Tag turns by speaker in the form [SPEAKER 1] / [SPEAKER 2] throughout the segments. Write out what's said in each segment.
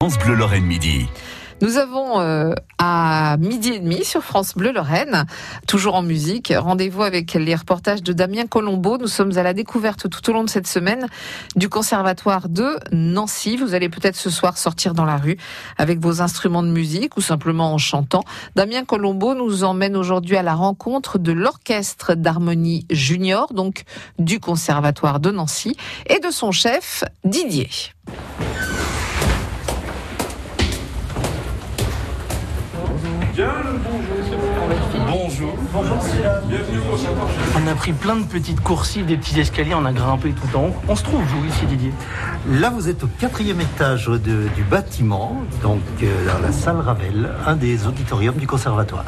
[SPEAKER 1] France Bleu Lorraine Midi.
[SPEAKER 2] Nous avons euh, à midi et demi sur France Bleu Lorraine, toujours en musique, rendez-vous avec les reportages de Damien Colombo. Nous sommes à la découverte tout au long de cette semaine du conservatoire de Nancy. Vous allez peut-être ce soir sortir dans la rue avec vos instruments de musique ou simplement en chantant. Damien Colombo nous emmène aujourd'hui à la rencontre de l'orchestre d'harmonie junior, donc du conservatoire de Nancy, et de son chef Didier.
[SPEAKER 3] Bonjour. On a pris plein de petites coursives, des petits escaliers, on a grimpé tout en haut. On se trouve où ici Didier?
[SPEAKER 4] Là, vous êtes au quatrième étage de- du bâtiment, donc euh, dans la salle Ravel, un des auditoriums du conservatoire.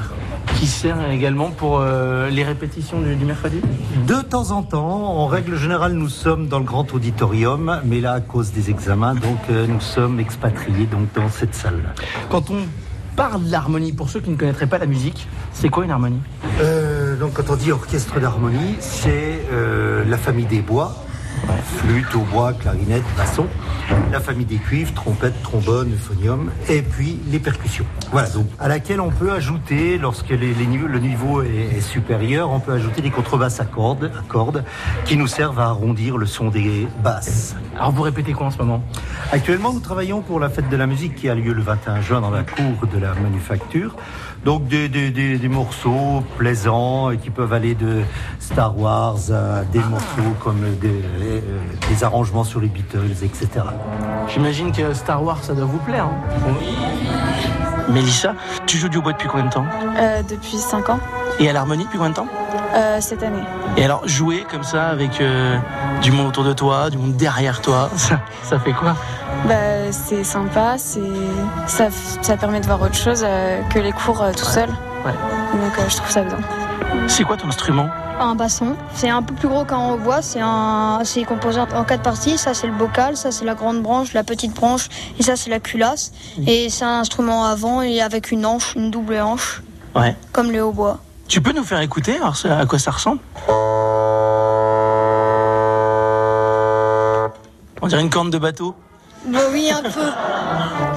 [SPEAKER 3] Qui sert également pour euh, les répétitions du, du mercredi?
[SPEAKER 4] De temps en temps, en règle générale, nous sommes dans le grand auditorium, mais là, à cause des examens, donc euh, nous sommes expatriés donc dans cette salle.
[SPEAKER 3] Quand on parle de l'harmonie, pour ceux qui ne connaîtraient pas la musique, c'est quoi une harmonie?
[SPEAKER 4] Euh, donc, quand on dit orchestre d'harmonie, c'est euh, la famille des bois, flûte, hautbois, clarinette, basson, la famille des cuivres, trompette, trombone, euphonium, et puis les percussions. Voilà, donc à laquelle on peut ajouter, lorsque les, les niveaux, le niveau est, est supérieur, on peut ajouter des contrebasses à cordes, à cordes qui nous servent à arrondir le son des basses.
[SPEAKER 3] Alors vous répétez quoi en ce moment?
[SPEAKER 4] Actuellement, nous travaillons pour la fête de la musique qui a lieu le 21 juin dans la cour de la manufacture. Donc des, des- des- des morceaux plaisants et qui peuvent aller de Star Wars à des morceaux comme des, euh, des arrangements sur les Beatles, etc.
[SPEAKER 3] J'imagine que Star Wars, ça doit vous plaire. hein Mélissa, tu joues du hautbois depuis combien de temps?
[SPEAKER 5] Euh, depuis 5 ans,
[SPEAKER 3] Et à l'harmonie depuis combien de temps
[SPEAKER 5] euh, cette année.
[SPEAKER 3] Et alors, jouer comme ça avec euh, du monde autour de toi, du monde derrière toi, ça, ça fait quoi
[SPEAKER 5] Bah, c'est sympa, c'est ça, ça permet de voir autre chose euh, que les cours euh, tout seul.
[SPEAKER 3] Ouais.
[SPEAKER 5] Donc euh, je trouve ça bien.
[SPEAKER 3] C'est quoi ton instrument
[SPEAKER 6] Un basson. C'est un peu plus gros qu'un hautbois. C'est un, composé en- en quatre parties. Ça c'est le bocal, ça c'est la grande branche, la petite branche, et ça c'est la culasse. Et c'est un instrument avant et avec une hanche, une double hanche,
[SPEAKER 3] Ouais.
[SPEAKER 6] comme le hautbois.
[SPEAKER 3] Tu peux nous faire écouter alors, à quoi ça ressemble On dirait une corne de bateau.
[SPEAKER 6] Bah oui, un peu.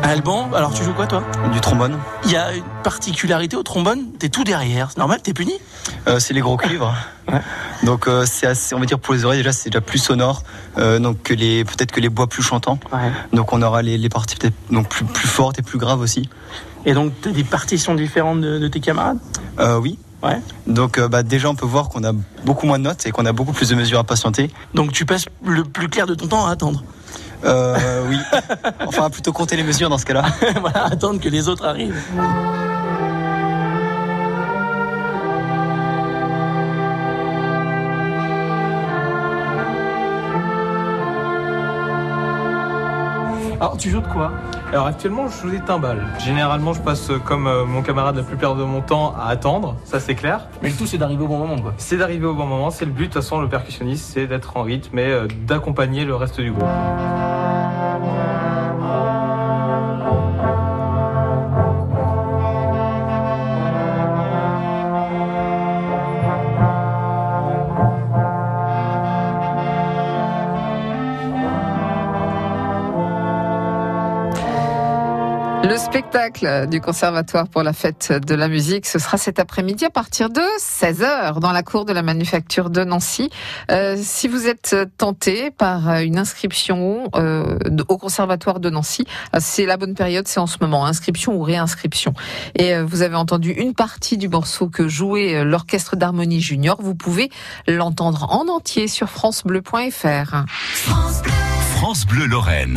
[SPEAKER 3] Alban, alors tu joues quoi toi
[SPEAKER 7] Du trombone.
[SPEAKER 3] Il y a une particularité au trombone, t'es tout derrière, c'est normal, t'es puni
[SPEAKER 7] Euh, c'est les gros cuivres. Donc euh, c'est assez, on va dire pour les oreilles déjà c'est déjà plus sonore, euh, donc que les peut-être que les bois plus chantants.
[SPEAKER 3] Ouais.
[SPEAKER 7] Donc on aura les, les parties peut-être donc plus plus fortes et plus graves aussi.
[SPEAKER 3] Et donc t'as des partitions différentes de, de tes camarades?
[SPEAKER 7] Euh, oui.
[SPEAKER 3] Ouais.
[SPEAKER 7] Donc euh, bah, déjà on peut voir qu'on a beaucoup moins de notes et qu'on a beaucoup plus de mesures à patienter.
[SPEAKER 3] Donc tu passes le plus clair de ton temps à attendre.
[SPEAKER 7] Euh, oui. Enfin plutôt compter les mesures dans ce cas-là.
[SPEAKER 3] voilà, attendre que les autres arrivent. Alors tu joues de quoi?
[SPEAKER 8] Alors actuellement, je joue des timbales. Généralement, je passe euh, comme euh, mon camarade la plupart de mon temps à attendre, ça c'est clair.
[SPEAKER 3] Mais le tout c'est d'arriver au bon moment quoi.
[SPEAKER 8] C'est d'arriver au bon moment, c'est le but. De toute façon, le percussionniste, c'est d'être en rythme et euh, d'accompagner le reste du groupe.
[SPEAKER 2] Le spectacle du Conservatoire pour la fête de la musique, ce sera cet après-midi à partir de 16h dans la cour de la manufacture de Nancy. Euh, si vous êtes tenté par une inscription euh, au Conservatoire de Nancy, euh, c'est la bonne période, c'est en ce moment, inscription ou réinscription. Et vous avez entendu une partie du morceau que jouait l'Orchestre d'harmonie junior. Vous pouvez l'entendre en entier sur francebleu.fr.
[SPEAKER 1] France Bleu Lorraine.